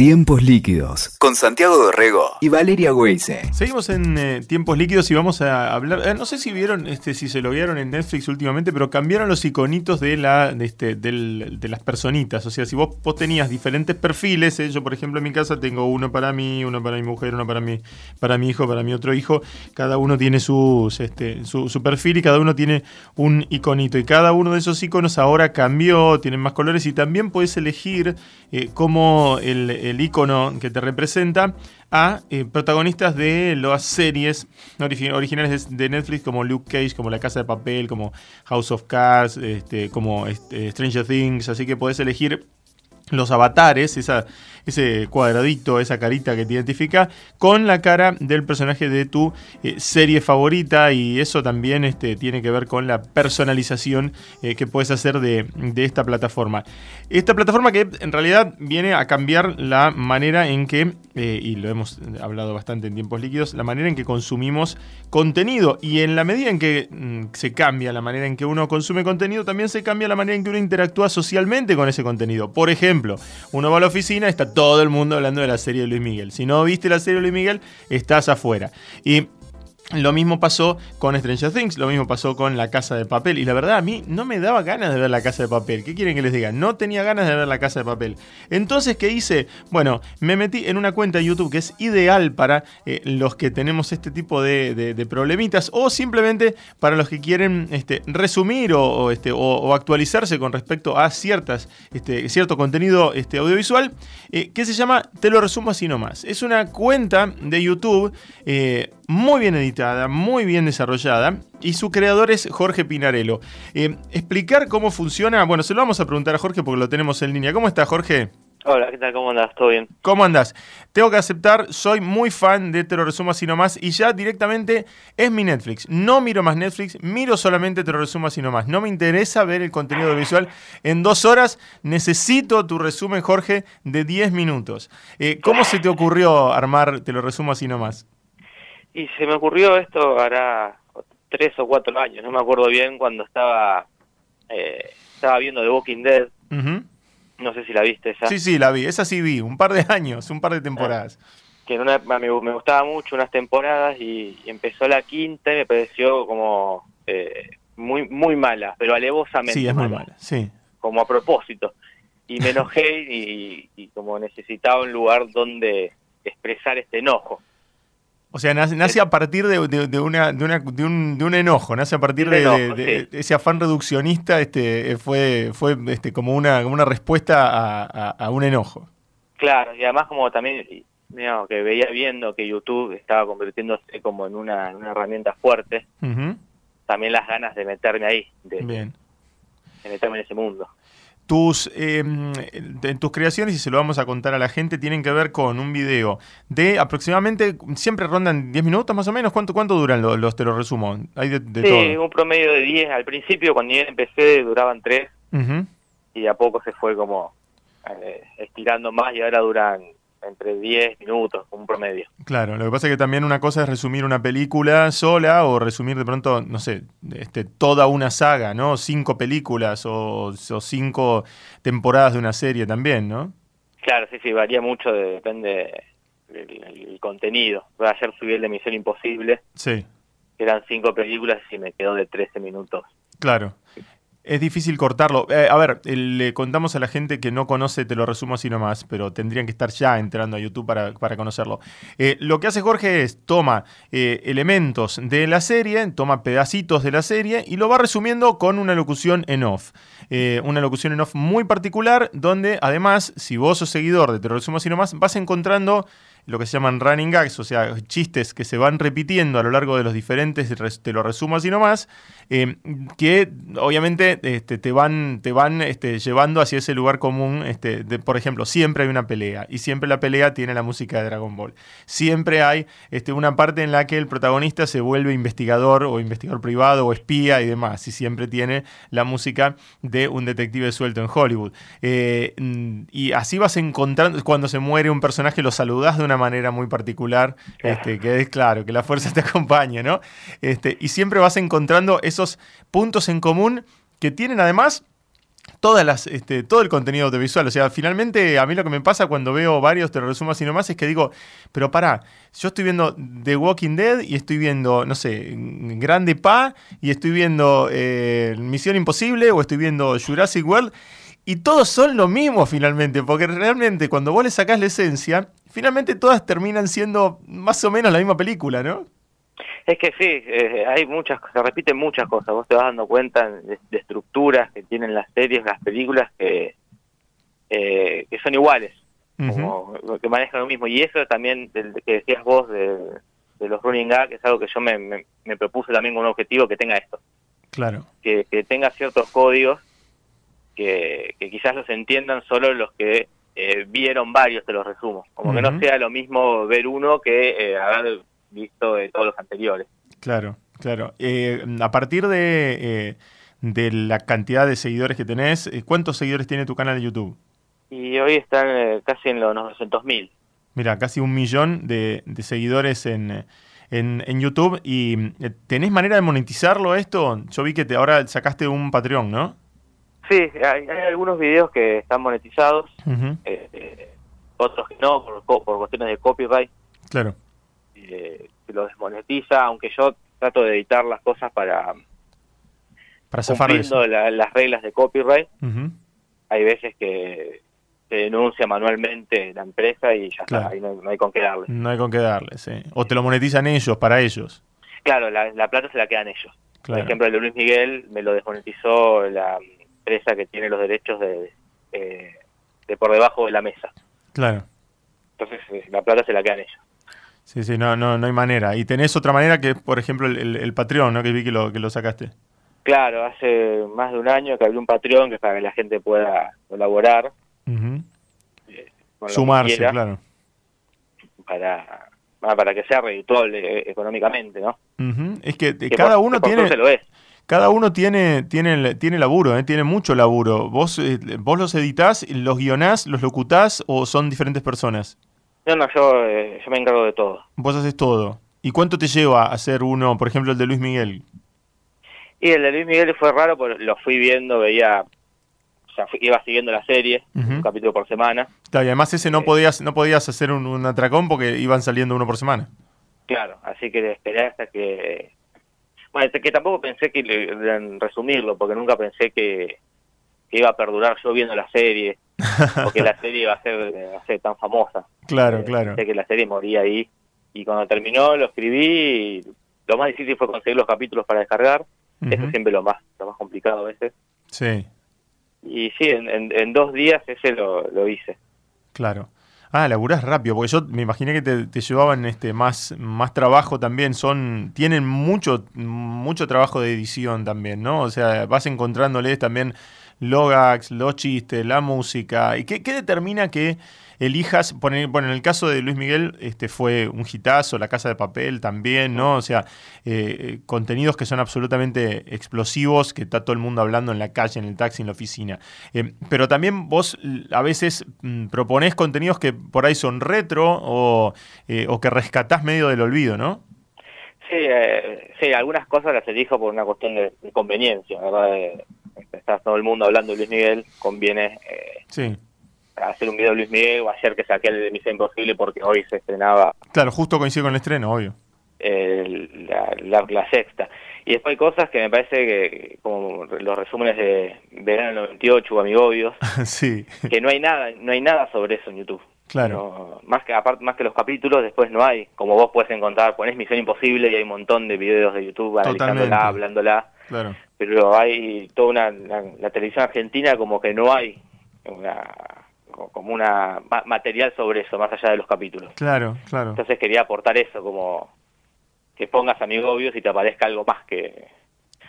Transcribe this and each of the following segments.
Tiempos líquidos con Santiago Dorrego y Valeria Weise. Seguimos en eh, tiempos líquidos y vamos a hablar. eh, no sé si vieron, este, si se lo vieron en Netflix últimamente, pero cambiaron los iconitos de la, de, este, de las personitas. O sea, si vos, vos tenías diferentes perfiles, eh, yo por ejemplo en mi casa tengo uno para mí, uno para mi mujer, uno para mi, para mi hijo, para mi otro hijo. Cada uno tiene sus, este, su, perfil y cada uno tiene un iconito. Y cada uno de esos iconos ahora cambió, tienen más colores y también puedes elegir cómo el icono que te representa a eh, protagonistas de las series origi- originales de de Netflix como Luke Cage, como La Casa de Papel, como House of Cards, este, como este, Stranger Things, así que podés elegir los avatares, esa, ese cuadradito, esa carita que te identifica, con la cara del personaje de tu eh, serie favorita y eso también este, tiene que ver con la personalización eh, que puedes hacer de, esta plataforma. Esta plataforma que en realidad viene a cambiar la manera en que, eh, y lo hemos hablado bastante en tiempos líquidos, la manera en que consumimos contenido y en la medida en que mm, se cambia la manera en que uno consume contenido, también se cambia la manera en que uno interactúa socialmente con ese contenido. Por ejemplo, uno va a la oficina, está todo el mundo hablando de la serie de Luis Miguel. Si no viste la serie de Luis Miguel, estás afuera. Y lo mismo pasó con Stranger Things, lo mismo pasó con La Casa de Papel. Y la verdad, a mí no me daba ganas de ver La Casa de Papel. ¿Qué quieren que les diga? No tenía ganas de ver La Casa de Papel. Entonces, ¿qué hice? Bueno, me metí en una cuenta de YouTube que es ideal para eh, los que tenemos este tipo de, problemitas o simplemente para los que quieren este, resumir este, o- actualizarse con respecto a ciertas, este, cierto contenido audiovisual eh, que se llama Te lo resumo así nomás. Es una cuenta de YouTube eh, muy bien editada, muy bien desarrollada y su creador es Jorge Pinarello. Eh, explicar cómo funciona, bueno, se lo vamos a preguntar a Jorge porque lo tenemos en línea. ¿Cómo está Jorge? Hola, ¿qué tal? ¿Cómo andas? ¿Todo bien? ¿Cómo andás? Tengo que aceptar, soy muy fan de Te lo resumo así nomás y ya directamente es mi Netflix. No miro más Netflix, miro solamente Te lo resumo así nomás. No me interesa ver el contenido visual en dos horas. Necesito tu resumen, Jorge, de 10 minutos. Eh, ¿Cómo se te ocurrió armar Te lo resumo así nomás? Y se me ocurrió esto hará tres o cuatro años, no me acuerdo bien, cuando estaba eh, estaba viendo The Walking Dead, no sé si la viste esa, Sí, sí, la vi. Esa sí vi. Un par de años, un par de temporadas. que en una, me, me gustaba mucho unas temporadas y, y empezó la quinta y me pareció como eh, muy muy mala, pero alevosamente Sí, es muy mala. Sí. como a propósito. Y me enojé y, y como necesitaba un lugar donde expresar este enojo. O sea, nace, nace a partir de, de- de una, de, una- de un, de un enojo, nace a partir de, enojo, sí. ese afán reduccionista, este, eh, fue, fue este, como, una, como una respuesta a, a- a un enojo. Claro, y además como también digamos, que veía viendo que YouTube estaba convirtiéndose como en una, en una herramienta fuerte, también las ganas de meterme ahí, de, Bien. de meterme en ese mundo. Tus, eh, tus creaciones, y se lo vamos a contar a la gente, tienen que ver con un video de aproximadamente, siempre rondan 10 minutos más o menos. ¿Cuánto, cuánto duran los, los te lo resumo? Hay de, de sí, todo. un promedio de 10. Al principio, cuando yo empecé, duraban 3 Ujú. y a poco se fue como eh, estirando más y ahora duran entre 10 minutos, un promedio. Claro, lo que pasa es que también una cosa es resumir una película sola o resumir de pronto, no sé, este, toda una saga, ¿no? Cinco películas o, o cinco temporadas de una serie también, ¿no? Claro, sí, sí, varía mucho, de- depende del el contenido. Ayer subí el de Misión Imposible, Sí, eran 5 películas y me quedó de 13 minutos. claro. Es difícil cortarlo. Eh, a ver, eh, le contamos a la gente que no conoce, te lo resumo así nomás, pero tendrían que estar ya entrando a YouTube para, para conocerlo. Eh, lo que hace Jorge es toma elementos de la serie, toma pedacitos de la serie y lo va resumiendo con una locución en off. Una locución en off muy particular, donde además, si vos sos seguidor de Te lo resumo así nomás, vas encontrando lo que se llaman running gags, o sea, chistes que se van repitiendo a lo largo de los diferentes, te lo resumo así nomás, eh, que obviamente este, te van, te van este, llevando hacia ese lugar común. Este, por ejemplo, siempre hay una pelea y siempre la pelea tiene la música de Dragon Ball. Siempre hay este, una parte en la que el protagonista se vuelve investigador o investigador privado o espía y demás, y siempre tiene la música de un detective suelto en Hollywood. Eh, y así vas encontrando, cuando se muere un personaje lo saludás de una manera muy particular, este, que es claro, que la fuerza te acompañe, ¿no? Este, y siempre vas encontrando esos puntos en común que tienen además todas las, este, todo el contenido audiovisual. O sea, finalmente a mí lo que me pasa cuando veo varios, te lo resumo así nomás, es que digo, pero pará, yo estoy viendo The Walking Dead y estoy viendo, no sé, Grande Pa y estoy viendo eh, Misión Imposible o estoy viendo Jurassic World y todos son lo mismo finalmente, porque realmente cuando vos le sacás la esencia, finalmente todas terminan siendo más o menos la misma película, ¿no? Es que sí, eh, hay muchas, se repiten muchas cosas. Vos te vas dando cuenta de, estructuras que tienen las series, las películas que, eh, que son iguales, como, que manejan lo mismo. Y eso también, del, que decías vos de, los running gags, es algo que yo me, me, propuse también con un objetivo que tenga esto. Claro. Que, tenga ciertos códigos que, quizás los entiendan solo los que eh, vieron varios, te los resumo. Como que no sea lo mismo ver uno que haber visto de todos los anteriores. Claro, claro. Eh, a partir de, eh, de la cantidad de seguidores que tenés, eh, ¿cuántos seguidores tiene tu canal de YouTube? Y hoy están casi en los 900.000. Mira, casi un millón de, seguidores en, en, YouTube. ¿Y tenés manera de monetizarlo esto? Yo vi que te, ahora sacaste un Patreon, ¿no? Sí, hay, algunos videos que están monetizados, otros que no, por, por cuestiones de copyright. Claro eh, se lo desmonetiza, aunque yo trato de editar las cosas para para cumpliendo las reglas de copyright. Hay veces que se denuncia manualmente la empresa y ya está, ahí no, hay con qué darle. No hay con qué darle, sí. O te lo monetizan ellos, para ellos. Claro, la, plata se la quedan ellos. Por ejemplo, el de Luis Miguel me lo desmonetizó la empresa que tiene los derechos de, eh, de por debajo de la mesa. Claro. Entonces eh, la plata se la quedan ellos. Sí, sí, no, no, no hay manera. Y tenés otra manera que, por ejemplo, el, el, Patreon, ¿no? Que vi que lo, que lo sacaste. Claro, hace más de un año que abrí un Patreon que es para que la gente pueda colaborar. Eh, Sumarse, claro. Para, para que sea redituable eh, económicamente, ¿no? Es que, cada uno tiene... Cada uno tiene, tiene, tiene laburo, ¿eh? tiene mucho laburo. ¿Vos, ¿Vos los editás, los guionás, los locutás o son diferentes personas? No, no, yo, eh, yo me encargo de todo. Vos haces todo. ¿Y cuánto te lleva hacer uno, por ejemplo, el de Luis Miguel? Y el de Luis Miguel fue raro, porque lo fui viendo, veía, o sea, iba siguiendo la serie, un capítulo por semana. Claro, y además ese no podías no podías hacer un, atracón porque iban saliendo uno por semana. Claro, así que esperé hasta que... Bueno, que tampoco pensé que en resumirlo, porque nunca pensé que, que iba a perdurar yo viendo la serie porque la serie iba a ser, a ser tan famosa. Claro, eh, claro. Sé que la serie moría ahí. Y cuando terminó lo escribí y lo más difícil fue conseguir los capítulos para descargar. Eso es siempre lo más, lo más complicado a veces. Sí. Y sí, en, dos días ese lo, lo, hice. Claro. Ah, laburás rápido, porque yo me imaginé que te, llevaban este más, más trabajo también. Son, tienen mucho, mucho trabajo de edición también, ¿no? O sea, vas encontrándoles también logax, los chistes, la música. ¿Y qué, determina que elijas, bueno, en el caso de Luis Miguel, este fue un hitazo, La Casa de Papel también, ¿no? O sea, eh, contenidos que son absolutamente explosivos, que está todo el mundo hablando en la calle, en el taxi, en la oficina. Eh, pero también vos a veces mm, proponés contenidos que por ahí son retro o, eh, o que rescatás medio del olvido, ¿no? Sí, sí, algunas cosas las elijo por una cuestión de, conveniencia, ¿verdad? está todo el mundo hablando de Luis Miguel, conviene eh, hacer un video de Luis Miguel o ayer que saqué el de Misión Imposible porque hoy se estrenaba. Claro, justo coincide con el estreno, obvio. la, sexta. Y después hay cosas que me parece que, como los resúmenes de Verano 98 o Amigobios, sí. que no hay nada, no hay nada sobre eso en YouTube. Claro. más que aparte, más que los capítulos, después no hay. Como vos puedes encontrar, pones Misión Imposible y hay un montón de videos de YouTube analizándola, hablándola. Claro pero hay toda una la, televisión argentina como que no hay una como una material sobre eso más allá de los capítulos. Claro claro. Entonces quería aportar eso como que pongas amigobios y te aparezca algo más que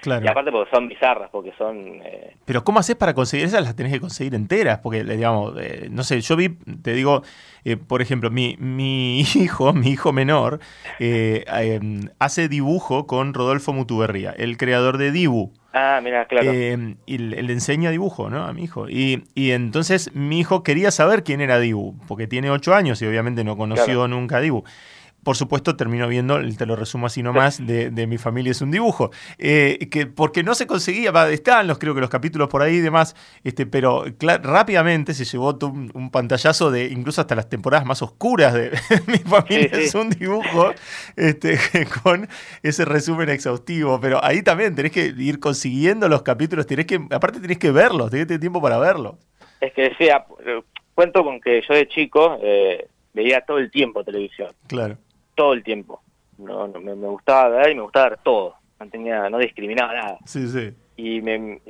Claro. Y aparte porque son bizarras, porque son... Eh, Pero ¿cómo haces para conseguir esas? Las tenés que conseguir enteras, porque, digamos, eh, no sé, yo vi, te digo, eh, por ejemplo, mi, mi hijo, mi hijo menor, em, hace dibujo con Rodolfo Mutuberría, el creador de Dibu. Ah, mira, claro. y le, enseña dibujo, ¿no? A mi hijo. Y, y, entonces mi hijo quería saber quién era Dibu, porque tiene ocho años y obviamente no conoció nunca a Dibu. Por supuesto, termino viendo, te lo resumo así nomás, de, de Mi familia es un dibujo. Eh, que porque no se conseguía, están los, creo que los capítulos por ahí y demás, este, pero rápidamente se llevó un, pantallazo de incluso hasta las temporadas más oscuras de Mi familia es un dibujo, este, con ese resumen exhaustivo. Pero ahí también tenés que ir consiguiendo los capítulos, tenés que, aparte tenés que verlos, tenés que tener tiempo para verlos. Es que decía, cuento con que yo de chico eh, veía todo el tiempo televisión. Claro todo el tiempo. No, me, gustaba ver y me gustaba ver todo. No tenía, no discriminaba nada. Sí, sí. Y,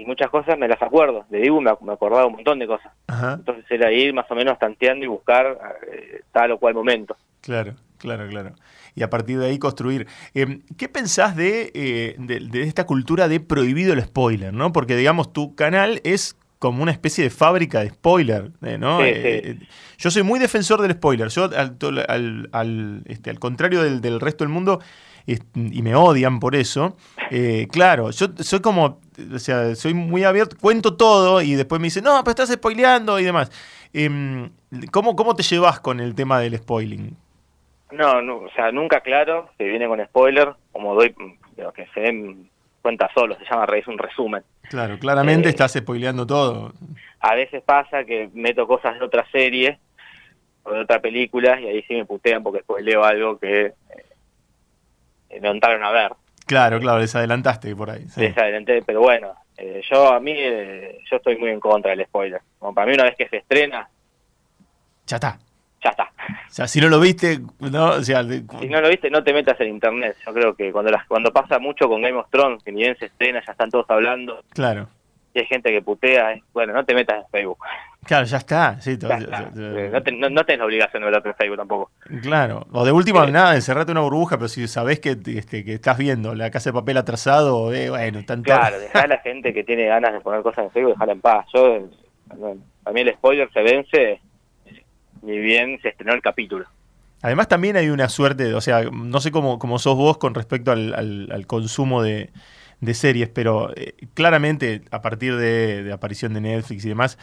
muchas cosas me las acuerdo. De Dibu me, acordaba un montón de cosas. Entonces era ir más o menos tanteando y buscar eh, tal o cual momento. Claro, claro, claro. Y a partir de ahí construir. Eh, ¿Qué pensás de, eh, de, de, esta cultura de prohibido el spoiler? ¿no? Porque, digamos, tu canal es como una especie de fábrica de spoiler, eh, ¿no? Eh, eh, yo soy muy defensor del spoiler. Yo, al, al, este, al contrario del, del, resto del mundo, y me odian por eso, claro, yo soy como, o sea, soy muy abierto, cuento todo y después me dicen, no, pero estás spoileando y demás. Em, ¿cómo, ¿Cómo te llevas con el tema del spoiling? No, no, o sea, nunca claro que viene con spoiler, como doy, que se den cuenta solo, se llama es un resumen. Claro, claramente eh, estás spoileando todo. A veces pasa que meto cosas de otra serie o de otra película y ahí sí me putean porque spoileo algo que eh, no entraron a ver. Claro, claro, les adelantaste por ahí. Les adelanté, pero bueno, eh, yo a mí, yo estoy muy en contra del spoiler. Como para mí una vez que se estrena... Ya está ya está. O sea, si no lo viste, ¿no? si no lo viste, no te metas en internet. Yo creo que cuando las, cuando pasa mucho con Game of Thrones, que ni bien se estrena, ya están todos hablando. Claro. Y hay gente que putea, bueno, no te metas en Facebook. Claro, ya está. Sí, No, tenés la obligación de meterte en Facebook tampoco. Claro. O de última, nada, encerrate una burbuja, pero si sabés que, este, que estás viendo la casa de papel atrasado, eh, bueno, tanto. Claro, dejá a la gente que tiene ganas de poner cosas en Facebook, dejarla en paz. Yo, a mí el spoiler se vence ni bien se estrenó el capítulo. Además también hay una suerte, o sea, no sé cómo, cómo sos vos con respecto al, consumo de, series, pero eh, claramente a partir de, de, aparición de Netflix y demás,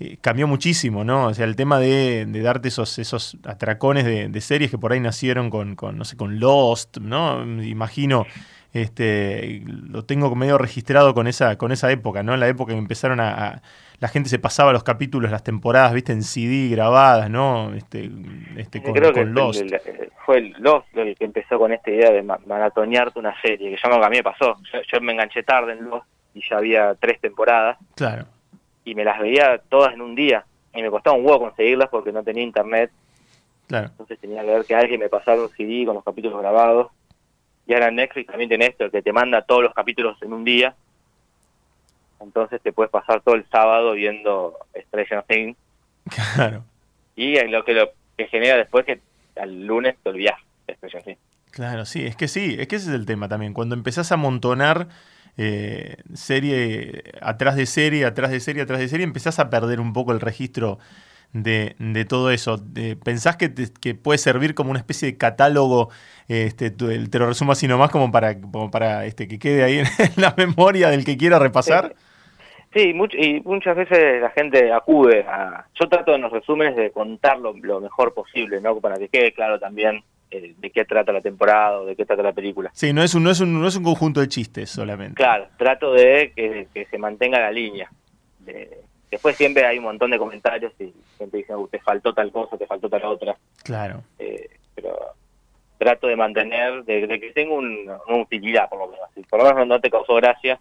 eh, cambió muchísimo, ¿no? O sea, el tema de, darte esos, esos atracones de, series que por ahí nacieron con, no sé, con Lost, ¿no? Imagino, este, lo tengo medio registrado con esa, con esa época, ¿no? La época que empezaron a la gente se pasaba los capítulos, las temporadas, viste, en CD grabadas, ¿no? Este, este con, Creo que Lost. fue el Lost el que empezó con esta idea de maratonearte una serie, que yo a mí me pasó. Yo, me enganché tarde en Lost y ya había tres temporadas. Claro. Y me las veía todas en un día. Y me costaba un huevo conseguirlas porque no tenía internet. Claro. Entonces tenía que ver que alguien me pasara un CD con los capítulos grabados. Y ahora Netflix también tiene esto, que te manda todos los capítulos en un día entonces te puedes pasar todo el sábado viendo Stranger Things. Claro. Y lo que lo que genera después que al lunes te olvidas de Stranger Things. Claro, sí, es que sí, es que ese es el tema también. Cuando empezás a amontonar eh, serie atrás de serie, atrás de serie, atrás de serie, empezás a perder un poco el registro de, de todo eso. ¿Pensás que, que, puede servir como una especie de catálogo? Este, te lo resumo así nomás como para, como para este, que quede ahí en la memoria del que quiera repasar. Sí, y muchas veces la gente acude a... Yo trato en los resúmenes de contarlo lo mejor posible, ¿no? Para que quede claro también eh, de qué trata la temporada o de qué trata la película. Sí, no es un, no es un, no es un conjunto de chistes solamente. Claro, trato de que, se mantenga la línea. Después siempre hay un montón de comentarios y gente dice, uh, te faltó tal cosa, te faltó tal otra. Claro. Eh, pero trato de mantener, de, que tenga una utilidad, por lo menos. Si por lo menos no te causó gracia,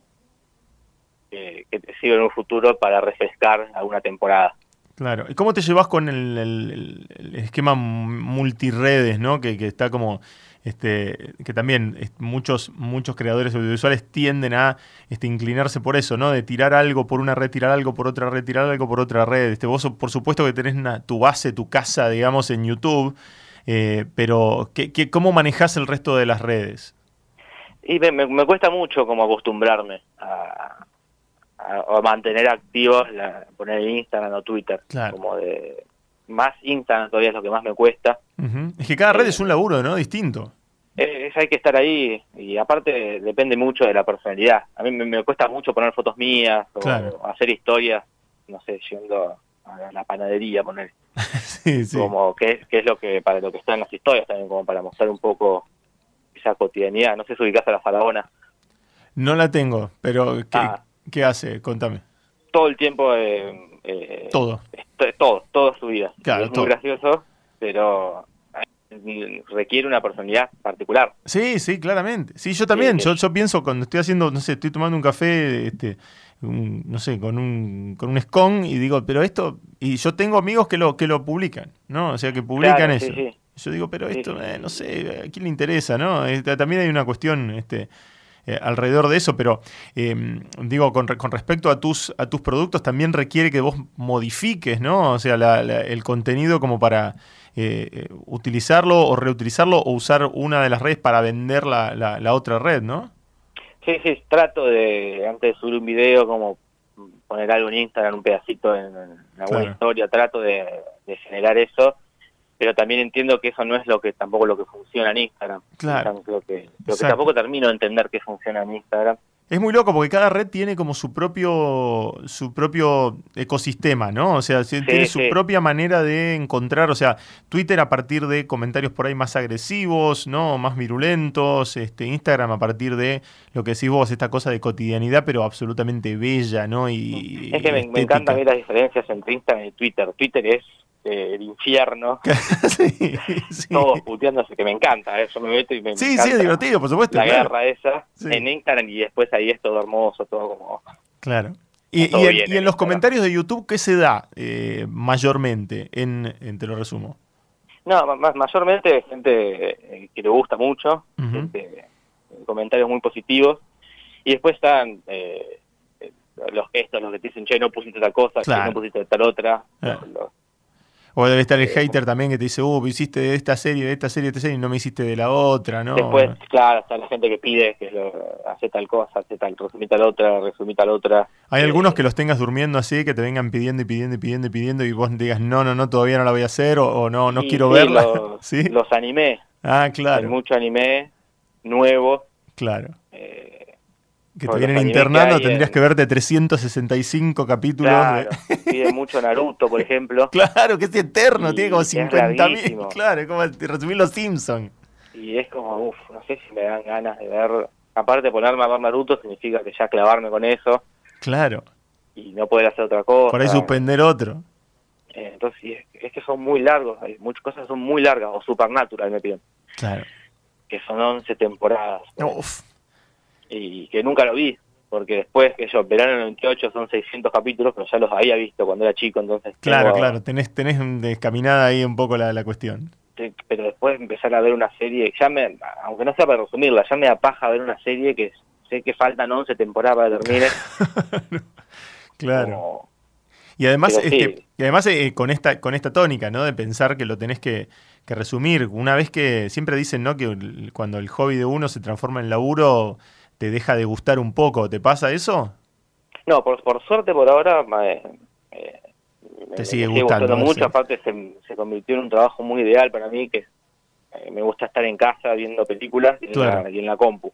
que te sirva en un futuro para refrescar alguna temporada. Claro. ¿Y cómo te llevas con el, esquema multiredes, ¿no? Que, está como este, que también muchos, muchos creadores audiovisuales tienden a este, inclinarse por eso, ¿no? De tirar algo por una red, tirar algo por otra red, tirar algo por otra red. Este, vos, por supuesto, que tenés tu base, tu casa, digamos, en YouTube, eh, pero ¿qué, qué, cómo manejás el resto de las redes? Y me, me cuesta mucho como acostumbrarme a, mantener activos, la, poner Instagram o Twitter. Como de más Instagram todavía es lo que más me cuesta. Es que cada red es un laburo, ¿no? Distinto. Es, hay que estar ahí y aparte depende mucho de la personalidad. A mí me, cuesta mucho poner fotos mías o hacer historias, no sé, yendo a la panadería, poner. como que, que, es lo que para lo que están las historias también, como para mostrar un poco esa cotidianidad. No sé si ubicás a la faraona. No la tengo, pero ¿qué, ah. ¿qué hace? Contame. Todo el tiempo... Eh, eh, todo. todo, toda su vida. es muy gracioso, pero requiere una personalidad particular. Sí, sí, claramente. Sí, yo también. yo, yo pienso cuando estoy haciendo, no sé, estoy tomando un café, este, no sé, con un, con un scone y digo, pero esto, y yo tengo amigos que lo, que lo publican, ¿no? O sea, que publican eso. Yo digo, pero esto, eh, no sé, ¿a quién le interesa, no? Este, también hay una cuestión, este, eh, alrededor de eso, pero em, digo, con, con, respecto a tus, a tus productos, también requiere que vos modifiques, ¿no? O sea, el contenido como para eh, eh, utilizarlo o reutilizarlo o usar una de las redes para vender la, la, otra red, ¿no? Sí, sí, trato de, antes de subir un video, como poner algo en Instagram, un pedacito en, alguna historia, trato de, generar eso, pero también entiendo que eso no es lo que tampoco lo que funciona en Instagram. Claro. Creo que, creo que tampoco termino de entender qué funciona en Instagram. Es muy loco porque cada red tiene como su propio su propio ecosistema, ¿no? O sea, tiene su propia manera de encontrar, o sea, Twitter a partir de comentarios por ahí más agresivos, ¿no? Más virulentos, este Instagram a partir de lo que decís vos, esta cosa de cotidianidad, pero absolutamente bella, ¿no? Y, es que me, me encantan las diferencias entre Instagram y Twitter. Twitter es eh, el infierno. Todos puteándose, que me encanta, eso me meto y me Sí, sí, es divertido, por supuesto. La guerra esa en Instagram y después ahí es todo hermoso, todo como... Claro. Y, y, en, los comentarios de YouTube, ¿qué se da eh, mayormente? En, Te lo resumo. No, más, mayormente gente eh, que le gusta mucho, comentarios muy positivos. Y después están los gestos, los que te dicen, che, no pusiste tal cosa, che, no pusiste tal otra. O debe estar el hater también que te dice, uh, hiciste de esta serie, de esta serie, de esta serie y no me hiciste de la otra, ¿no? Después, claro, está la gente que pide que lo, hace tal cosa, hace tal, resumí tal otra, resumí tal otra. Hay algunos que los tengas durmiendo así, que te vengan pidiendo y pidiendo y pidiendo y pidiendo y vos digas, no, no, no, todavía no la voy a hacer o, no, no quiero verla. Los, ¿Sí? los animé. Ah, claro. Hay mucho anime nuevo. Claro. Eh, que te vienen internando, tendrías que verte 365 capítulos. Claro, pide mucho Naruto, por ejemplo. claro, que es eterno, tiene como 50.000. Claro, es como resumir los Simpsons. Y es como, uff, no sé si me dan ganas de ver. Aparte de ponerme a ver Naruto, significa que ya clavarme con eso. Claro. Y no poder hacer otra cosa. Por ahí suspender otro. Eh, entonces, es, que son muy largos. Hay muchas cosas son muy largas, o Supernatural, me piden. Claro. Que son 11 temporadas. Uf y que nunca lo vi, porque después, que yo, verano 98 son 600 capítulos, pero ya los había visto cuando era chico, entonces... Claro, claro, tenés, tenés descaminada ahí un poco la, la cuestión. pero después empezar a ver una serie, ya me, aunque no sea para resumirla, ya me da paja ver una serie que sé que faltan 11 temporadas para terminar. claro. y además, este, y además eh, con esta con esta tónica, ¿no? De pensar que lo tenés que, que resumir. Una vez que siempre dicen, ¿no? Que cuando el hobby de uno se transforma en laburo, te deja de gustar un poco. ¿Te pasa eso? No, por, por suerte por ahora eh, te sigue, gustando, mucho. Aparte se, convirtió en un trabajo muy ideal para mí, que eh, me gusta estar en casa viendo películas y, en, la, compu.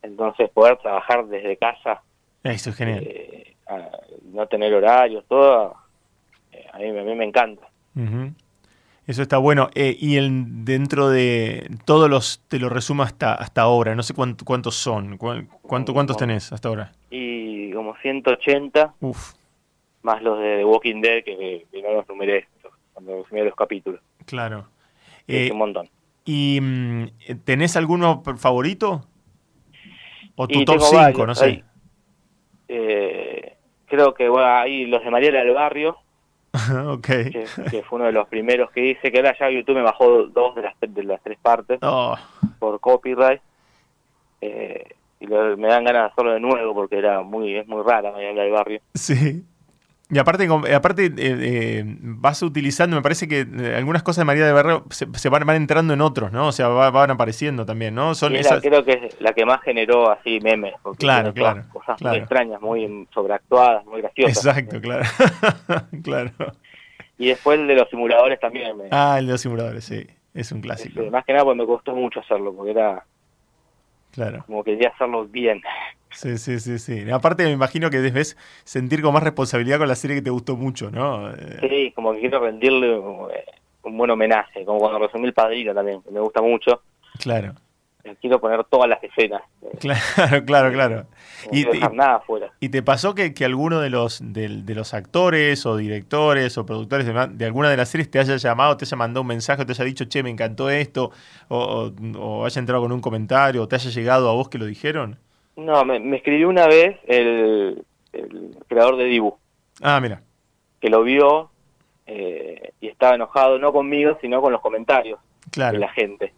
Entonces poder trabajar desde casa. Eso es genial. Eh, no tener horarios, todo, a, mí, a mí me encanta. Eso está bueno. Eh, y el, dentro de todos los, te lo resumo hasta, hasta ahora, no sé cuántos son, cuánto, cuántos tenés hasta ahora. Y como 180, Uf. más los de The Walking Dead, que, no los numeré cuando numeré los capítulos. Claro. Es eh, un montón. ¿Y mm, tenés alguno favorito? ¿O tu top 5, no sé? Eh, creo que bueno, hay los de Mariela del Barrio, okay. que, fue uno de los primeros que hice, que ahora ya YouTube me bajó dos de las, de las tres partes oh. por copyright. Eh, y me dan ganas de hacerlo de nuevo porque era muy es muy rara María del Barrio. Sí. Y aparte, aparte eh, eh, vas utilizando, me parece que algunas cosas de María del Barrio se, van, van, entrando en otros, ¿no? O sea, van apareciendo también, ¿no? Son esas... creo que es la que más generó así memes. Porque claro, claro. Cosas muy extrañas, muy sobreactuadas, muy graciosas. Exacto, claro. claro. Y después el de los simuladores también. Me... Ah, el de los simuladores, sí. Es un clásico. más que nada porque me costó mucho hacerlo, porque era... Claro. Como quería hacerlo bien. Sí, sí, sí, sí. Aparte me imagino que debes sentir con más responsabilidad con la serie que te gustó mucho, ¿no? Eh, sí, como que quiero rendirle eh, un buen homenaje, como cuando resumí El Padrino también, que me gusta mucho. Claro quiero poner todas las escenas. Claro, claro, claro. y, dejar nada afuera. ¿Y te pasó que, que alguno de los, de, los actores o directores o productores de, alguna de las series te haya llamado, te haya mandado un mensaje, te haya dicho, che, me encantó esto, o, haya entrado con un comentario, o te haya llegado a vos que lo dijeron? No, me, escribió una vez el, creador de Dibu. Ah, mira. Que lo vio eh, y estaba enojado no conmigo, sino con los comentarios de la gente.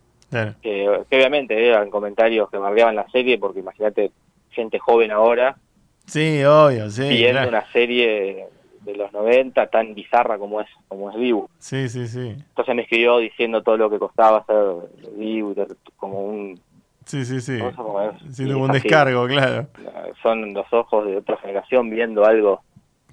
Que, obviamente eran comentarios que bardeaban la serie, porque imagínate, gente joven ahora. Sí, obvio, sí. Viendo una serie de los 90 tan bizarra como es como es Dibu. Sí, sí, sí. Entonces me escribió diciendo todo lo que costaba hacer Dibu, como un... Sí, sí, sí. Sí, un descargo, claro. Son los ojos de otra generación viendo algo.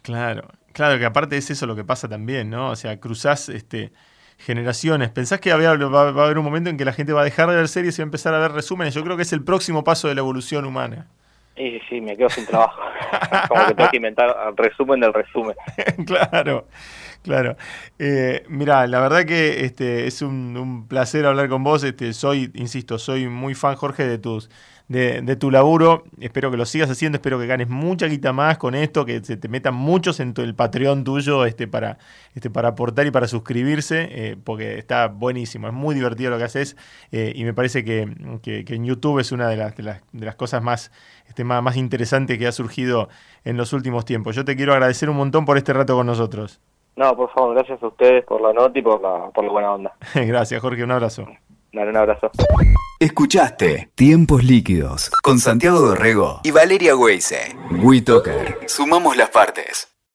Claro, claro, que aparte es eso lo que pasa también, ¿no? O sea, cruzás este generaciones. ¿Pensás que va, a haber un momento en que la gente va a dejar de ver series y va a empezar a ver resúmenes? Yo creo que es el próximo paso de la evolución humana. Sí, sí, me quedo sin trabajo. Como que tengo que inventar resumen del resumen. claro, claro. Eh, mira, la verdad que este es un, placer hablar con vos. Este, soy, insisto, soy muy fan, Jorge, de tus de, tu laburo. Espero que lo sigas haciendo, espero que ganes mucha guita más con esto, que se te metan muchos en el Patreon tuyo este, para, este, para aportar y para suscribirse, eh, porque está buenísimo, es muy divertido lo que haces eh, y me parece que, en YouTube es una de las, de las, cosas más, este, más, más interesantes que ha surgido en los últimos tiempos. Yo te quiero agradecer un montón por este rato con nosotros. No, por favor, gracias a ustedes por la nota y por la, por la buena onda. gracias, Jorge, un abrazo. Dale un abrazo. Escuchaste Tiempos Líquidos con Santiago Dorrego y Valeria Weise. WeToker. Sumamos las partes.